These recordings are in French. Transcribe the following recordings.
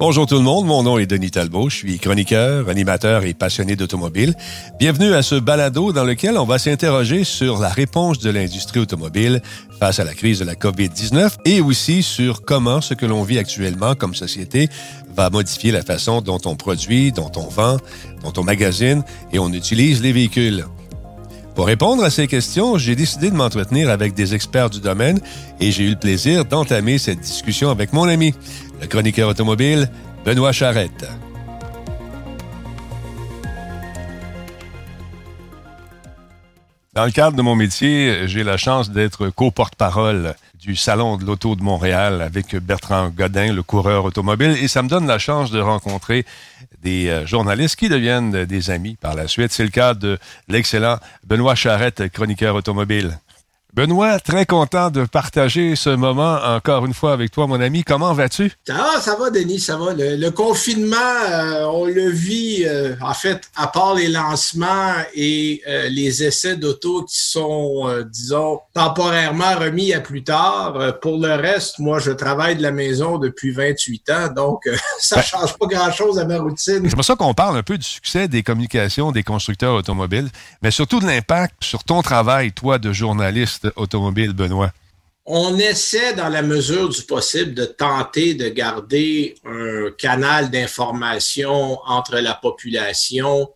Bonjour tout le monde, mon nom est Denis Talbot, je suis chroniqueur, animateur et passionné d'automobile. Bienvenue à ce balado dans lequel on va s'interroger sur la réponse de l'industrie automobile face à la crise de la COVID-19 et aussi sur comment ce que l'on vit actuellement comme société va modifier la façon dont on produit, dont on vend, dont on magasine et on utilise les véhicules. Pour répondre à ces questions, j'ai décidé de m'entretenir avec des experts du domaine et j'ai eu le plaisir d'entamer cette discussion avec mon ami, le chroniqueur automobile, Benoît Charrette. Dans le cadre de mon métier, j'ai la chance d'être co-porte-parole du Salon de l'Auto de Montréal avec Bertrand Godin, le coureur automobile, et ça me donne la chance de rencontrer des euh, journalistes qui deviennent des amis par la suite. C'est le cas de l'excellent Benoît Charrette, chroniqueur automobile. Benoît, très content de partager ce moment encore une fois avec toi, mon ami. Comment vas-tu? Ça va, ça va, Denis, ça va. Le, confinement, euh, on le vit, euh, en fait, à part les lancements et euh, les essais d'auto qui sont, disons, temporairement remis à plus tard. pour le reste, moi, je travaille de la maison depuis 28 ans, donc ça ne ben change pas grand-chose à ma routine. C'est pour ça qu'on parle un peu du succès des communications des constructeurs automobiles, mais surtout de l'impact sur ton travail, toi, de journaliste automobile, Benoît? On essaie, dans la mesure du possible, de tenter de garder un canal d'information entre la population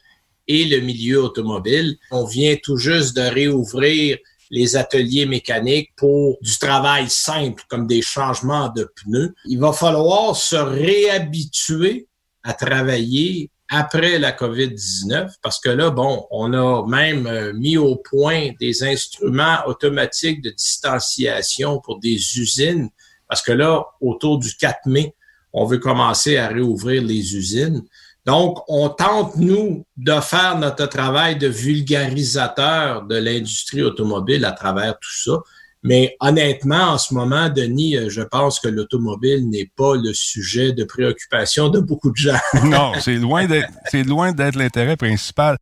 et le milieu automobile. On vient tout juste de réouvrir les ateliers mécaniques pour du travail simple comme des changements de pneus. Il va falloir se réhabituer à travailler après la COVID-19, parce que là, bon, on a même euh, mis au point des instruments automatiques de distanciation pour des usines, parce que là, autour du 4 mai, on veut commencer à réouvrir les usines. Donc, on tente, nous, de faire notre travail de vulgarisateur de l'industrie automobile à travers tout ça. Mais honnêtement, en ce moment, Denis, euh, je pense que l'automobile n'est pas le sujet de préoccupation de beaucoup de gens. non, c'est loin d'être, c'est loin d'être l'intérêt principal.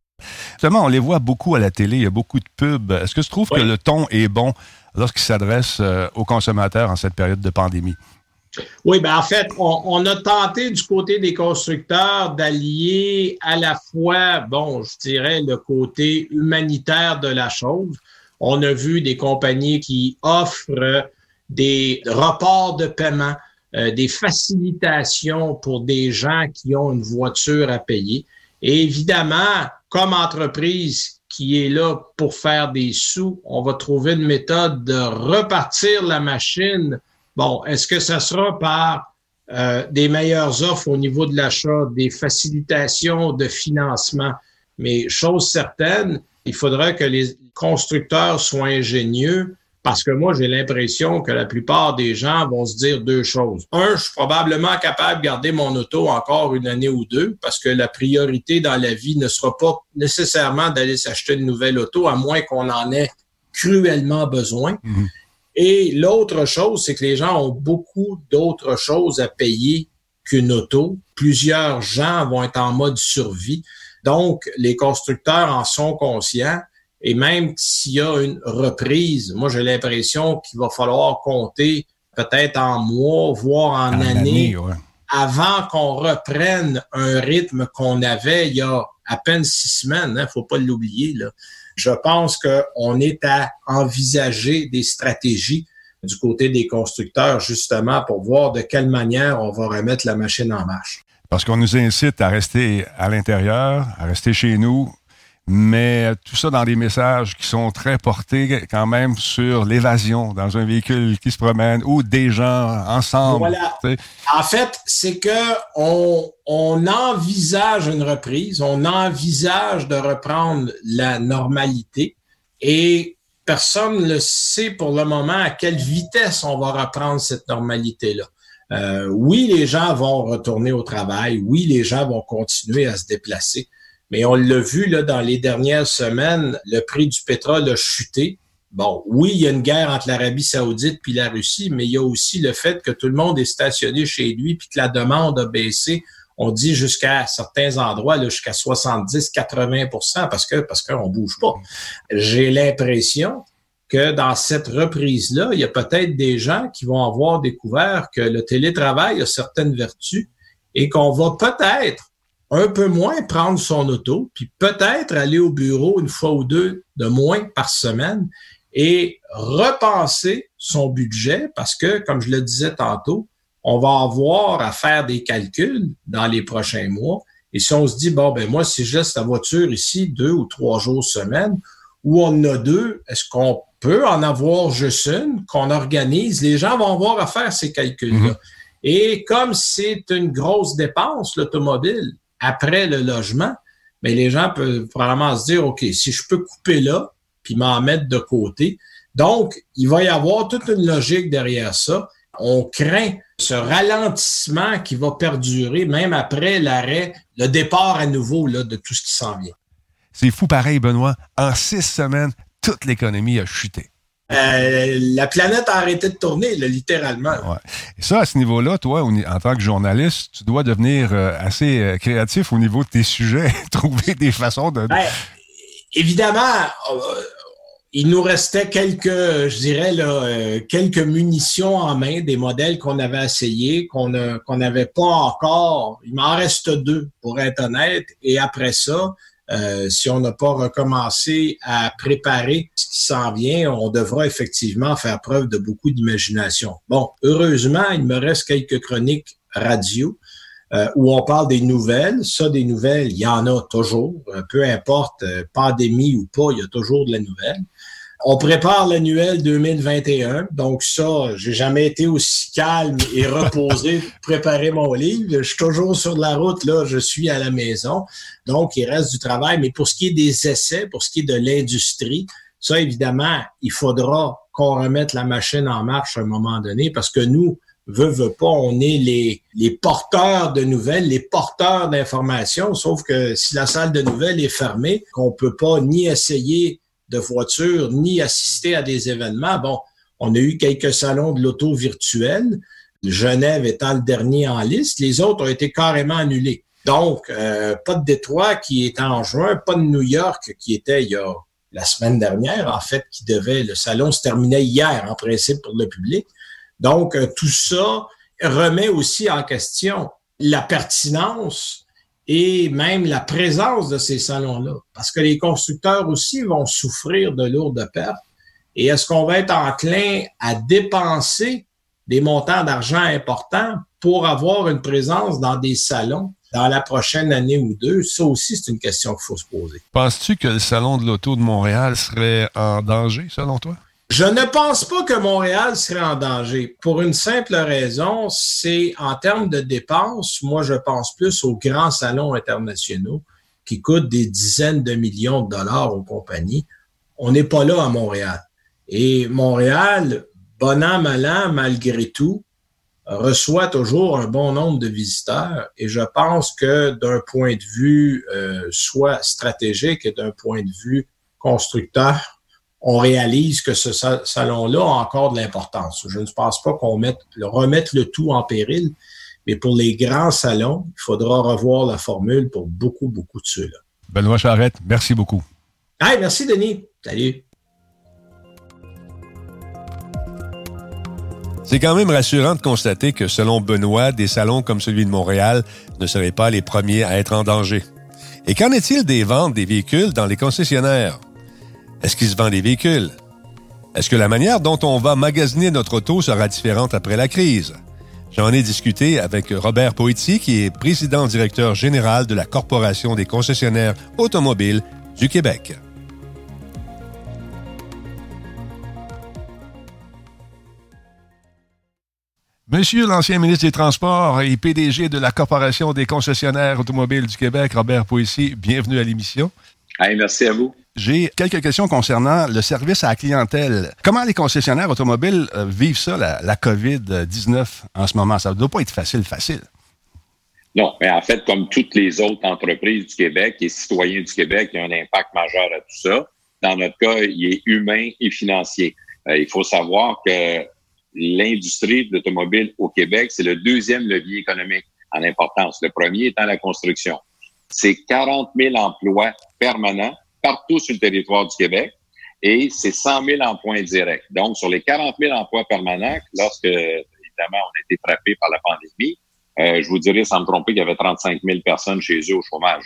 Justement, on les voit beaucoup à la télé, il y a beaucoup de pubs. Est-ce que tu trouves que le ton est bon lorsqu'il s'adresse euh, aux consommateurs en cette période de pandémie? Oui, ben en fait, on, on, a tenté du côté des constructeurs d'allier à la fois, bon, je dirais, le côté humanitaire de la chose, on a vu des compagnies qui offrent des reports de paiement, euh, des facilitations pour des gens qui ont une voiture à payer. Et évidemment, comme entreprise qui est là pour faire des sous, on va trouver une méthode de repartir la machine. Bon, est-ce que ça sera par euh, des meilleures offres au niveau de l'achat, des facilitations de financement? Mais chose certaine, il faudra que les constructeurs soient ingénieux parce que moi, j'ai l'impression que la plupart des gens vont se dire deux choses. Un, je suis probablement capable de garder mon auto encore une année ou deux parce que la priorité dans la vie ne sera pas nécessairement d'aller s'acheter une nouvelle auto à moins qu'on en ait cruellement besoin. Mhm. Et l'autre chose, c'est que les gens ont beaucoup d'autres choses à payer qu'une auto. Plusieurs gens vont être en mode survie. Donc, les constructeurs en sont conscients. Et même s'il y a une reprise, moi, j'ai l'impression qu'il va falloir compter peut-être en mois, voire en, années, avant qu'on reprenne un rythme qu'on avait il y a à peine six semaines. Hein, faut pas l'oublier. Là. Je pense qu'on est à envisager des stratégies du côté des constructeurs, justement, pour voir de quelle manière on va remettre la machine en marche parce qu'on nous incite à rester à l'intérieur, à rester chez nous, mais tout ça dans des messages qui sont très portés quand même sur l'évasion dans un véhicule qui se promène ou des gens ensemble. Voilà. En fait, c'est que on, on envisage une reprise, on envisage de reprendre la normalité et personne ne sait pour le moment à quelle vitesse on va reprendre cette normalité-là. Euh, oui, les gens vont retourner au travail, oui, les gens vont continuer à se déplacer, mais on l'a vu là, dans les dernières semaines, le prix du pétrole a chuté. Bon, oui, il y a une guerre entre l'Arabie saoudite puis la Russie, mais il y a aussi le fait que tout le monde est stationné chez lui puis que la demande a baissé. On dit jusqu'à certains endroits, jusqu'à 70-80 parce que parce qu'on bouge pas. J'ai l'impression que dans cette reprise-là, il y a peut-être des gens qui vont avoir découvert que le télétravail a certaines vertus et qu'on va peut-être un peu moins prendre son auto, puis peut-être aller au bureau une fois ou deux de moins par semaine et repenser son budget parce que, comme je le disais tantôt, on va avoir à faire des calculs dans les prochains mois. Et si on se dit, bon, ben moi, si je laisse la voiture ici deux ou trois jours semaine, ou on en a deux, est-ce qu'on peut en avoir juste une qu'on organise? Les gens vont avoir à faire ces calculs-là. Mm-hmm. Et comme c'est une grosse dépense, l'automobile, après le logement, mais les gens peuvent probablement se dire, OK, si je peux couper là, puis m'en mettre de côté. Donc, il va y avoir toute une logique derrière ça. On craint ce ralentissement qui va perdurer même après l'arrêt, le départ à nouveau là, de tout ce qui s'en vient. C'est fou pareil, Benoît. En six semaines, toute l'économie a chuté. Euh, la planète a arrêté de tourner, littéralement. Et ça, à ce niveau-là, toi, en tant que journaliste, tu dois devenir euh, assez euh, créatif au niveau de tes sujets, trouver des façons de... Ben, évidemment, il nous restait quelques, je dirais, là, quelques munitions en main, des modèles qu'on avait essayés, qu'on n'avait pas encore. Il m'en reste deux, pour être honnête. Et après ça, euh, si on n'a pas recommencé à préparer ce qui s'en vient, on devra effectivement faire preuve de beaucoup d'imagination. Bon, heureusement, il me reste quelques chroniques radio euh, où on parle des nouvelles. Ça, des nouvelles, il y en a toujours. Euh, peu importe, pandémie ou pas, il y a toujours de la nouvelle. On prépare l'annuel 2021. Donc ça, j'ai jamais été aussi calme et reposé pour préparer mon livre. Je suis toujours sur la route, là, je suis à la maison. Donc, il reste du travail. Mais pour ce qui est des essais, pour ce qui est de l'industrie, ça, évidemment, il faudra qu'on remette la machine en marche à un moment donné parce que nous, veut, veut pas, on est les, les porteurs de nouvelles, les porteurs d'informations, sauf que si la salle de nouvelles est fermée, qu'on peut pas ni essayer de voitures ni assister à des événements. Bon, on a eu quelques salons de l'auto virtuel, Genève étant le dernier en liste. Les autres ont été carrément annulés. Donc, euh, pas de Détroit qui est en juin, pas de New York qui était il y a la semaine dernière, en fait, qui devait, le salon se terminait hier, en principe, pour le public. Donc, euh, tout ça remet aussi en question la pertinence et même la présence de ces salons-là. Parce que les constructeurs aussi vont souffrir de lourdes pertes. Et est-ce qu'on va être enclin à dépenser des montants d'argent importants pour avoir une présence dans des salons dans la prochaine année ou deux? Ça aussi, c'est une question qu'il faut se poser. Penses-tu que le Salon de l'Auto de Montréal serait en danger, selon toi? Je ne pense pas que Montréal serait en danger. Pour une simple raison, c'est en termes de dépenses, moi je pense plus aux grands salons internationaux qui coûtent des dizaines de millions de dollars aux compagnies. On n'est pas là à Montréal. Et Montréal, bon an, mal an, malgré tout, reçoit toujours un bon nombre de visiteurs. Et je pense que d'un point de vue euh, soit stratégique et d'un point de vue constructeur, on réalise que ce salon-là a encore de l'importance. Je ne pense pas qu'on mette, remette le tout en péril, mais pour les grands salons, il faudra revoir la formule pour beaucoup, beaucoup de ceux-là. Benoît Charrette, merci beaucoup. Hey, merci, Denis. Salut. C'est quand même rassurant de constater que, selon Benoît, des salons comme celui de Montréal ne seraient pas les premiers à être en danger. Et qu'en est-il des ventes des véhicules dans les concessionnaires? Est-ce qu'il se vend des véhicules? Est-ce que la manière dont on va magasiner notre auto sera différente après la crise? J'en ai discuté avec Robert Poitier, qui est président-directeur général de la Corporation des concessionnaires automobiles du Québec. Monsieur l'ancien ministre des Transports et PDG de la Corporation des concessionnaires automobiles du Québec, Robert Poitier, bienvenue à l'émission. Merci à vous. J'ai quelques questions concernant le service à la clientèle. Comment les concessionnaires automobiles euh, vivent ça, la, COVID-19 en ce moment? Ça ne doit pas être facile, facile. Non, mais en fait, comme toutes les autres entreprises du Québec et citoyens du Québec, il y a un impact majeur à tout ça. Dans notre cas, il est humain et financier. Euh, il faut savoir que l'industrie de l'automobile au Québec, c'est le deuxième levier économique en importance. Le premier étant la construction. C'est 40 000 emplois permanents partout sur le territoire du Québec et c'est 100 000 emplois indirects. Donc, sur les 40 000 emplois permanents, lorsque, évidemment, on a été frappé par la pandémie, je vous dirais, sans me tromper, qu'il y avait 35 000 personnes chez eux au chômage.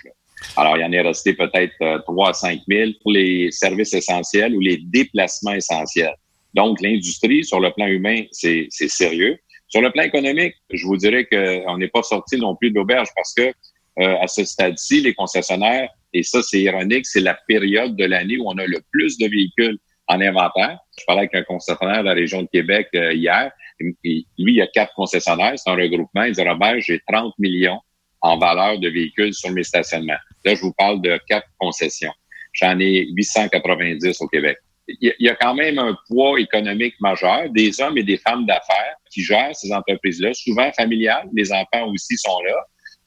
Alors, il y en est resté peut-être 3 à 5 000 pour les services essentiels ou les déplacements essentiels. Donc, l'industrie, sur le plan humain, c'est sérieux. Sur le plan économique, je vous dirais qu'on n'est pas sorti non plus de l'auberge parce que euh, à ce stade-ci, les concessionnaires, et ça c'est ironique, c'est la période de l'année où on a le plus de véhicules en inventaire. Je parlais avec un concessionnaire de la région de Québec euh, hier. lui, il y a quatre concessionnaires, c'est un regroupement. Il dit Robert, j'ai 30 millions en valeur de véhicules sur mes stationnements. Là, je vous parle de quatre concessions. J'en ai 890 au Québec il y a quand même un poids économique majeur, des hommes et des femmes d'affaires qui gèrent ces entreprises-là, souvent familiales, les enfants aussi sont là.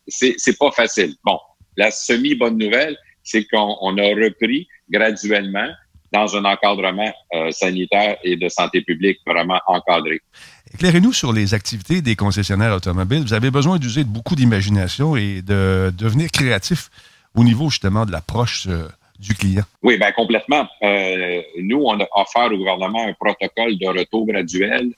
C'est, pas facile. Bon, la semi-bonne nouvelle, c'est qu'on a repris graduellement dans un encadrement euh, sanitaire et de santé publique vraiment encadré. Éclairez-nous sur les activités des concessionnaires automobiles. Vous avez besoin d'user beaucoup d'imagination et de devenir créatif au niveau justement de l'approche euh, du client. Oui, ben complètement. Euh, nous, on a offert au gouvernement un protocole de retour graduel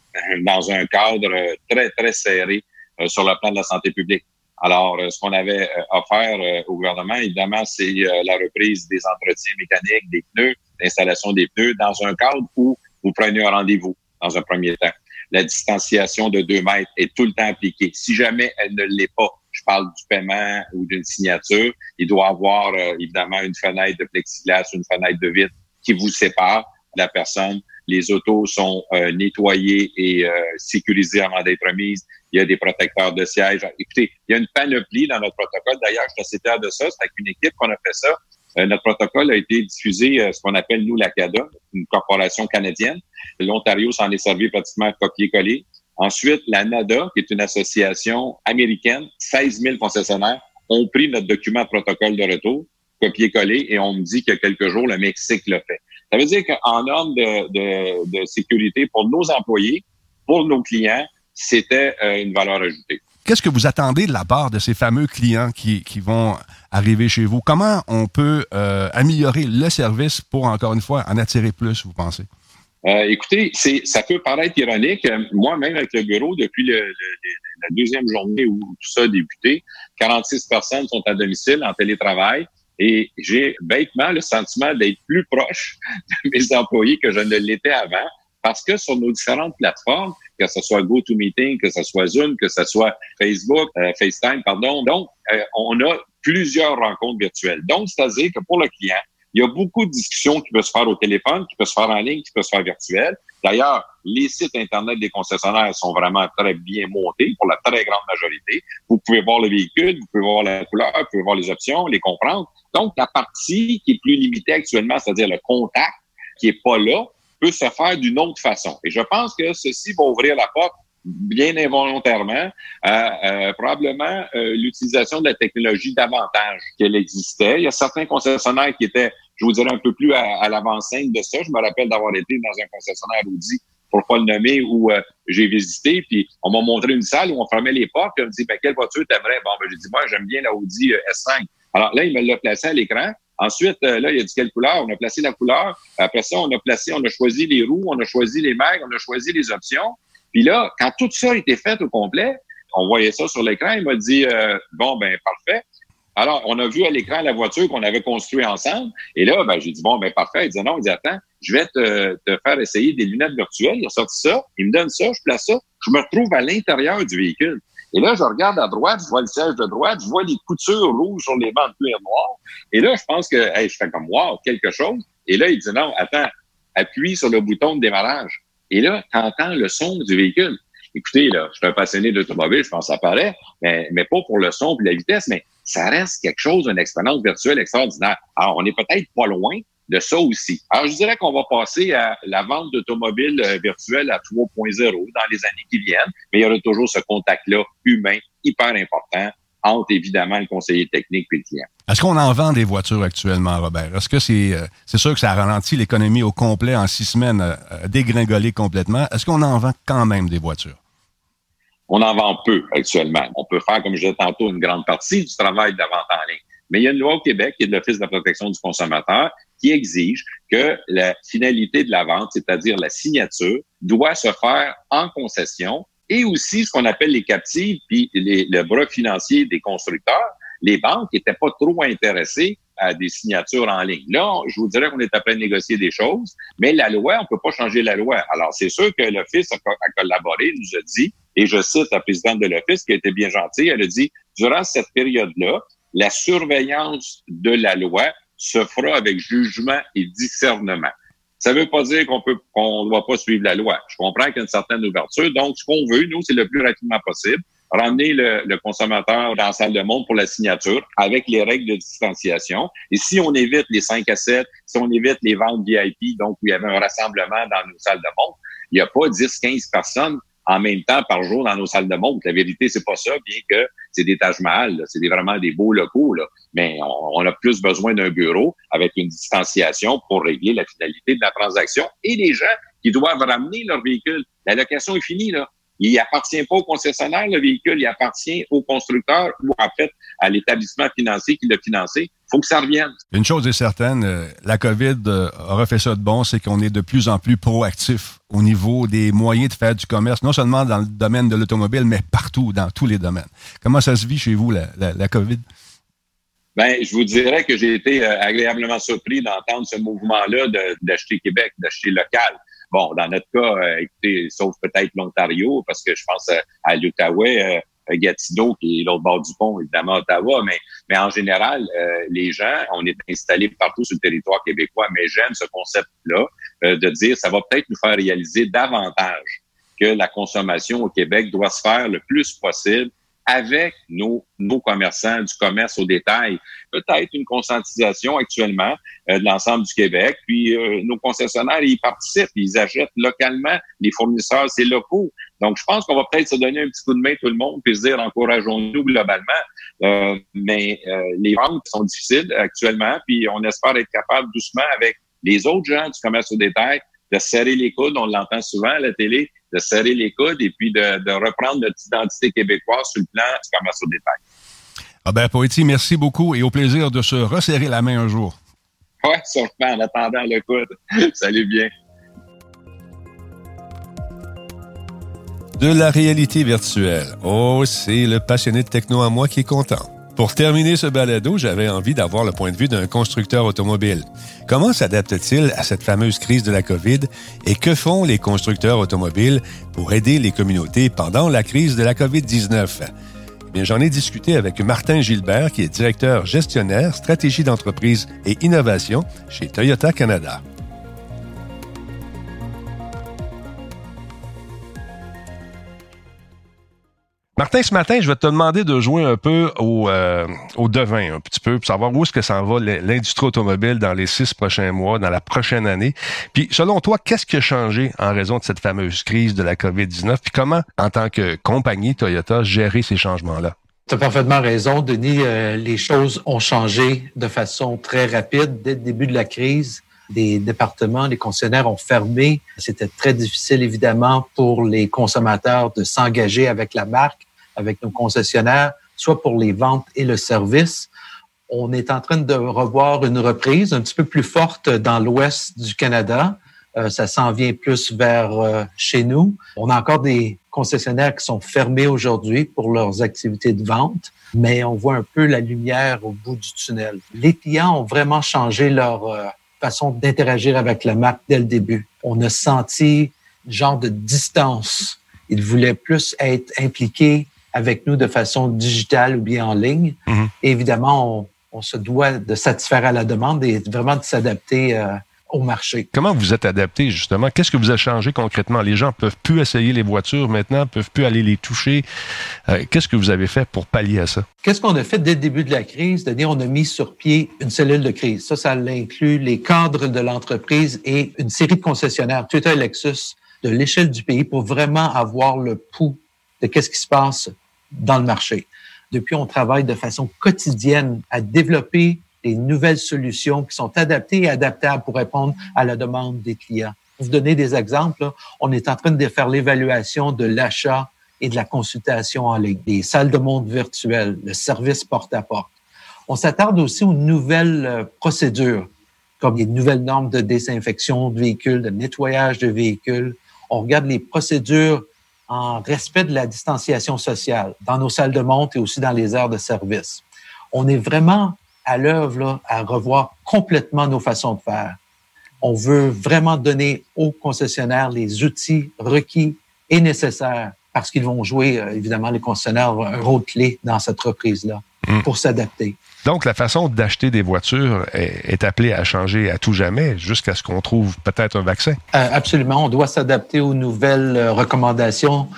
dans un cadre très, très serré sur le plan de la santé publique. Alors, ce qu'on avait offert au gouvernement, évidemment, c'est la reprise des entretiens mécaniques, des pneus, l'installation des pneus dans un cadre où vous prenez un rendez-vous dans un premier temps. La distanciation de deux mètres est tout le temps appliquée. Si jamais elle ne l'est pas, je parle du paiement ou d'une signature, il doit avoir euh, évidemment une fenêtre de plexiglas, une fenêtre de vitre qui vous sépare de la personne. Les autos sont euh, nettoyées et euh, sécurisées avant d'être mises. Il y a des protecteurs de siège. Écoutez, il y a une panoplie dans notre protocole. D'ailleurs, je suis assez fier de ça. C'est avec une équipe qu'on a fait ça. notre protocole a été diffusé, ce qu'on appelle, nous, la CADA, une corporation canadienne. L'Ontario s'en est servi pratiquement copier-coller. Ensuite, la NADA, qui est une association américaine, 16 000 concessionnaires ont pris notre document de protocole de retour, copié-collé, et on me dit que quelques jours, le Mexique l'a fait. Ça veut dire qu'en norme de, sécurité pour nos employés, pour nos clients, c'était euh, une valeur ajoutée. Qu'est-ce que vous attendez de la part de ces fameux clients qui, vont arriver chez vous? Comment on peut euh, améliorer le service pour, encore une fois, en attirer plus, vous pensez? Euh, écoutez, c'est, ça peut paraître ironique. Moi-même, avec le bureau, depuis le, la deuxième journée où tout ça a débuté, 46 personnes sont à domicile en télétravail. Et j'ai bêtement le sentiment d'être plus proche de mes employés que je ne l'étais avant, parce que sur nos différentes plateformes, que ce soit GoToMeeting, que ce soit Zoom, que ce soit Facebook, euh, FaceTime, pardon, donc euh, on a plusieurs rencontres virtuelles. Donc, c'est-à-dire que pour le client, il y a beaucoup de discussions qui peuvent se faire au téléphone, qui peuvent se faire en ligne, qui peuvent se faire virtuelles. D'ailleurs, les sites Internet des concessionnaires sont vraiment très bien montés pour la très grande majorité. Vous pouvez voir le véhicule, vous pouvez voir la couleur, vous pouvez voir les options, les comprendre. Donc, la partie qui est plus limitée actuellement, c'est-à-dire le contact, qui est pas là, peut se faire d'une autre façon. Et je pense que ceci va ouvrir la porte bien involontairement, à, probablement euh, l'utilisation de la technologie davantage qu'elle existait. Il y a certains concessionnaires qui étaient, je vous dirais, un peu plus à, l'avant-scène de ça. Je me rappelle d'avoir été dans un concessionnaire Audi, pour pas le nommer, où euh, j'ai visité, puis on m'a montré une salle où on fermait les portes, puis on me dit, ben, quelle voiture t'aimerais? Bon, ben, j'ai dit, moi, j'aime bien la Audi euh, S5. Alors là, il me l'a placé à l'écran. Ensuite, là, il a dit quelle couleur. On a placé la couleur. Après ça, on a placé, on a choisi les roues, on a choisi les mags, on a choisi les options. Puis là, quand tout ça a été fait au complet, on voyait ça sur l'écran, il m'a dit euh, Bon, ben parfait. Alors, on a vu à l'écran la voiture qu'on avait construite ensemble. Et là, ben, j'ai dit Bon, ben parfait. Il dit Non, il dit Attends, je vais te, te faire essayer des lunettes virtuelles. Il a sorti ça, il me donne ça, je place ça, je me retrouve à l'intérieur du véhicule. Et là, je regarde à droite, je vois le siège de droite, je vois les coutures rouges sur les bancs de cuir. Et là, je pense que je fais comme Wow, quelque chose. Et là, il dit Non, attends, appuie sur le bouton de démarrage. Et là, tu entends le son du véhicule. Écoutez, là, je suis un passionné d'automobile, je pense que ça paraît, mais, mais pas pour le son et la vitesse, mais ça reste quelque chose, une expérience virtuelle extraordinaire. Alors, on est peut-être pas loin de ça aussi. Alors, je dirais qu'on va passer à la vente d'automobiles euh, virtuelles à 3.0 dans les années qui viennent, mais il y aura toujours ce contact-là humain hyper important entre évidemment le conseiller technique et le client. Est-ce qu'on en vend des voitures actuellement, Robert? Est-ce que c'est euh, c'est sûr que ça ralentit l'économie au complet en six semaines, euh, dégringolé complètement? Est-ce qu'on en vend quand même des voitures? On en vend peu actuellement. On peut faire, comme je disais tantôt, une grande partie du travail de la vente en ligne. Mais il y a une loi au Québec qui est de l'Office de la protection du consommateur qui exige que la finalité de la vente, c'est-à-dire la signature, doit se faire en concession et aussi ce qu'on appelle les captives, puis les, le bras financier des constructeurs. Les banques n'étaient pas trop intéressées à des signatures en ligne. Là, je vous dirais qu'on est après négocier des choses, mais la loi, on peut pas changer la loi. Alors, c'est sûr que l'Office a, a, collaboré, nous a dit, et je cite la présidente de l'Office qui a été bien gentille, elle a dit, durant cette période-là, la surveillance de la loi se fera avec jugement et discernement. Ça ne veut pas dire qu'on peut qu'on ne doit pas suivre la loi. Je comprends qu'il y a une certaine ouverture. Donc, ce qu'on veut, nous, c'est le plus rapidement possible ramener le, le, consommateur dans la salle de monde pour la signature avec les règles de distanciation. Et si on évite les 5 à 7, si on évite les ventes VIP, donc où il y avait un rassemblement dans nos salles de monde, il n'y a pas 10, 15 personnes en même temps par jour dans nos salles de montre. La vérité, c'est pas ça, bien que c'est des Taj Mahal, c'est vraiment des beaux locaux, là. mais on, a plus besoin d'un bureau avec une distanciation pour régler la finalité de la transaction et les gens qui doivent ramener leur véhicule. La location est finie, là. Il appartient pas au concessionnaire, le véhicule, il appartient au constructeur ou en fait à l'établissement financier qui l'a financé. faut que ça revienne. Une chose est certaine, euh, la COVID euh, aura fait ça de bon, c'est qu'on est de plus en plus proactif au niveau des moyens de faire du commerce, non seulement dans le domaine de l'automobile, mais partout, dans tous les domaines. Comment ça se vit chez vous, la, la, COVID? Ben, je vous dirais que j'ai été euh, agréablement surpris d'entendre ce mouvement-là d'acheter Québec, d'acheter local. Bon, dans notre cas, euh, écoutez, sauf peut-être l'Ontario, parce que je pense euh, à l'Outaouais, euh, Gatineau, qui est l'autre bord du pont, évidemment Ottawa, mais, mais en général, les gens, on est installés partout sur le territoire québécois, mais j'aime ce concept-là de dire ça va peut-être nous faire réaliser davantage que la consommation au Québec doit se faire le plus possible avec nos, nos commerçants du commerce au détail. Peut-être une conscientisation actuellement euh, de l'ensemble du Québec. Puis euh, nos concessionnaires, ils participent, ils achètent localement. Les fournisseurs, c'est locaux. Donc, je pense qu'on va peut-être se donner un petit coup de main tout le monde puis se dire encourageons-nous globalement. Euh, mais les ventes sont difficiles actuellement, puis on espère être capable doucement avec les autres gens du commerce au détail de serrer les coudes. On l'entend souvent à la télé de serrer les coudes et puis de, reprendre notre identité québécoise sur le plan du commerce au détail. Ah ben, Poitiers, merci beaucoup et au plaisir de se resserrer la main un jour. Oui, sûrement, en attendant le coude. Salut bien. De la réalité virtuelle. Oh, c'est le passionné de techno à moi qui est content. Pour terminer ce balado, j'avais envie d'avoir le point de vue d'un constructeur automobile. Comment s'adapte-t-il à cette fameuse crise de la COVID et que font les constructeurs automobiles pour aider les communautés pendant la crise de la COVID-19? Eh j'en ai discuté avec Martin Gilbert, qui est directeur gestionnaire, stratégie d'entreprise et innovation chez Toyota Canada. Martin, ce matin, je vais te demander de jouer un peu au, euh, au devin, un petit peu, pour savoir où est-ce que s'en va l'industrie automobile dans les six prochains mois, dans la prochaine année. Puis, selon toi, qu'est-ce qui a changé en raison de cette fameuse crise de la COVID-19? Puis comment, en tant que compagnie Toyota, gérer ces changements-là? Tu as parfaitement raison, Denis. Euh, les choses ont changé de façon très rapide dès le début de la crise des départements, les concessionnaires ont fermé. C'était très difficile, évidemment, pour les consommateurs de s'engager avec la marque avec nos concessionnaires, soit pour les ventes et le service. On est en train de revoir une reprise un petit peu plus forte dans l'ouest du Canada. Euh, ça s'en vient plus vers euh, chez nous. On a encore des concessionnaires qui sont fermés aujourd'hui pour leurs activités de vente, mais on voit un peu la lumière au bout du tunnel. Les clients ont vraiment changé leur euh, façon d'interagir avec la marque dès le début. On a senti un genre de distance. Ils voulaient plus être impliqués avec nous de façon digitale ou bien en ligne. Mhm. évidemment, on, se doit de satisfaire à la demande et vraiment de s'adapter euh, au marché. Comment vous êtes adapté justement? Qu'est-ce que vous a changé concrètement? Les gens peuvent plus essayer les voitures maintenant, peuvent plus aller les toucher. Euh, qu'est-ce que vous avez fait pour pallier à ça? Qu'est-ce qu'on a fait dès le début de la crise? C'est-à-dire, on a mis sur pied une cellule de crise. Ça, ça inclut les cadres de l'entreprise et une série de concessionnaires, Toyota et Lexus, de l'échelle du pays pour vraiment avoir le pouls de qu'est-ce qui se passe dans le marché. Depuis, on travaille de façon quotidienne à développer des nouvelles solutions qui sont adaptées et adaptables pour répondre à la demande des clients. Pour vous donner des exemples, on est en train de faire l'évaluation de l'achat et de la consultation en ligne, des salles de monde virtuelles, le service porte-à-porte. On s'attarde aussi aux nouvelles euh, procédures, comme les nouvelles normes de désinfection de véhicules, de nettoyage de véhicules. On regarde les procédures en respect de la distanciation sociale dans nos salles de monte et aussi dans les aires de service. On est vraiment à l'œuvre à revoir complètement nos façons de faire. On veut vraiment donner aux concessionnaires les outils requis et nécessaires parce qu'ils vont jouer, euh, évidemment, les concessionnaires un rôle clé dans cette reprise-là hmm. pour s'adapter. Donc, la façon d'acheter des voitures est, appelée à changer à tout jamais jusqu'à ce qu'on trouve peut-être un vaccin. Euh, absolument. On doit s'adapter aux nouvelles euh, recommandations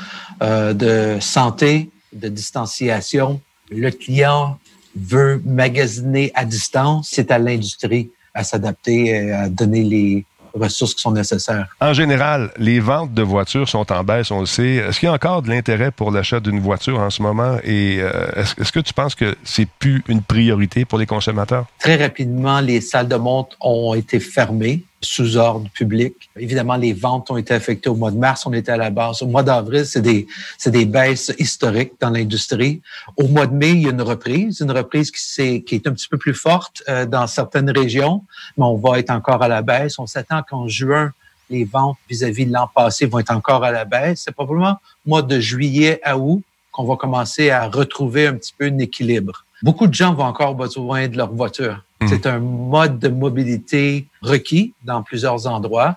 de santé, de distanciation. Le client veut magasiner à distance. C'est à l'industrie à s'adapter, à donner les, ressources qui sont nécessaires. En général, les ventes de voitures sont en baisse, on le sait. Est-ce qu'il y a encore de l'intérêt pour l'achat d'une voiture en ce moment? Et euh, est-ce que tu penses que c'est plus une priorité pour les consommateurs? Très rapidement, les salles de montre ont été fermées sous ordre public. Évidemment, les ventes ont été affectées au mois de mars. On était à la base. Au mois d'avril, c'est des, c'est des baisses historiques dans l'industrie. Au mois de mai, il y a une reprise, une reprise qui, est, qui est un petit peu plus forte euh, dans certaines régions, mais on va être encore à la baisse. On s'attend qu'en juin, les ventes vis-à-vis de l'an passé vont être encore à la baisse. C'est probablement mois de juillet à août qu'on va commencer à retrouver un petit peu un équilibre. Beaucoup de gens vont encore besoin de leur voiture. Hmm. C'est un mode de mobilité requis dans plusieurs endroits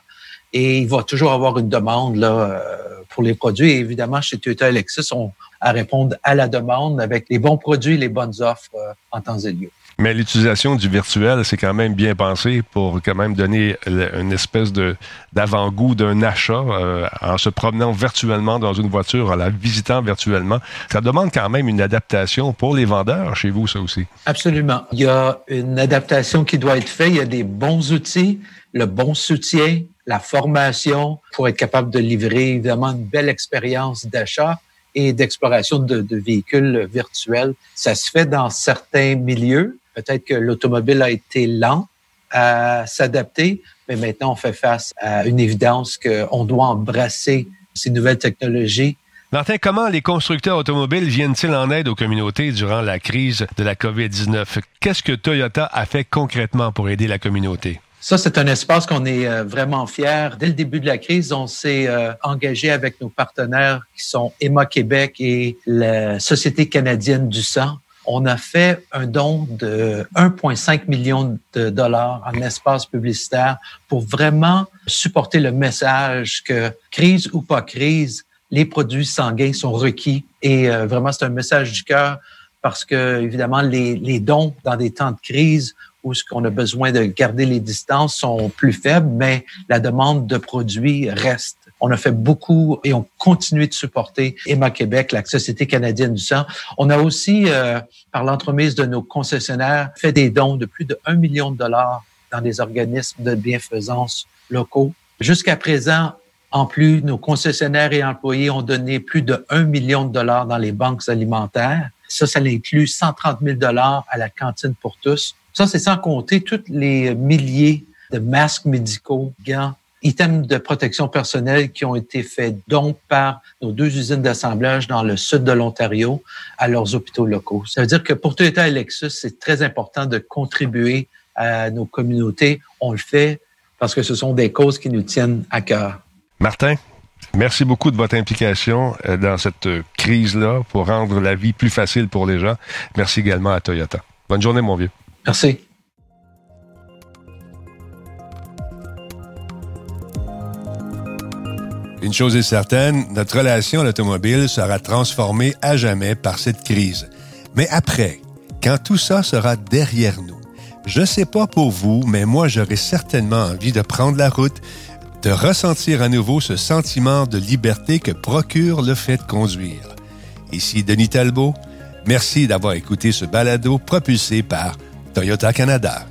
et il va toujours avoir une demande là, euh, pour les produits. Évidemment, chez Toyota Lexus, on à répondre à la demande avec les bons produits, les bonnes offres euh, en temps et lieu. Mais l'utilisation du virtuel, c'est quand même bien pensé pour quand même donner une espèce d'avant-goût d'un achat euh, en se promenant virtuellement dans une voiture, en la visitant virtuellement. Ça demande quand même une adaptation pour les vendeurs chez vous, ça aussi. Absolument. Il y a une adaptation qui doit être faite. Il y a des bons outils, le bon soutien, la formation pour être capable de livrer évidemment une belle expérience d'achat et d'exploration de, de, véhicules virtuels. Ça se fait dans certains milieux, Peut-être que l'automobile a été lent à s'adapter, mais maintenant on fait face à une évidence qu'on doit embrasser ces nouvelles technologies Martin, comment les constructeurs automobiles viennent-ils en aide aux communautés durant la crise de la COVID-19? Qu'est-ce que Toyota a fait concrètement pour aider la communauté? Ça, c'est un espace qu'on est euh, vraiment fiers. Dès le début de la crise, on s'est euh, engagé avec nos partenaires qui sont Emma Québec et la Société canadienne du sang on a fait un don de 1,5 million de dollars en espace publicitaire pour vraiment supporter le message que crise ou pas crise, les produits sanguins sont requis. Et euh, vraiment, c'est un message du cœur parce que, évidemment, les, les dons dans des temps de crise où ce qu'on a besoin de garder les distances sont plus faibles, mais la demande de produits reste. On a fait beaucoup et on continue de supporter Emma Québec, la Société canadienne du sang. On a aussi, euh, par l'entremise de nos concessionnaires, fait des dons de plus de 1 million de dollars dans des organismes de bienfaisance locaux. Jusqu'à présent, en plus, nos concessionnaires et employés ont donné plus de 1 million de dollars dans les banques alimentaires. Ça, ça inclut 130 000 dollars à la cantine pour tous. Ça, c'est sans compter tous les milliers de masques médicaux, gants, items de protection personnelle qui ont été faits donc par nos deux usines d'assemblage dans le sud de l'Ontario à leurs hôpitaux locaux. Ça veut dire que pour Toyota et Lexus, c'est très important de contribuer à nos communautés. On le fait parce que ce sont des causes qui nous tiennent à cœur. Martin, Merci beaucoup de votre implication euh, dans cette crise-là pour rendre la vie plus facile pour les gens. Merci également à Toyota. Bonne journée, mon vieux. Merci. Une chose est certaine, notre relation à l'automobile sera transformée à jamais par cette crise. Mais après, quand tout ça sera derrière nous, je ne sais pas pour vous, mais moi j'aurais certainement envie de prendre la route, de ressentir à nouveau ce sentiment de liberté que procure le fait de conduire. Ici Denis Talbot, merci d'avoir écouté ce balado propulsé par Toyota Canada.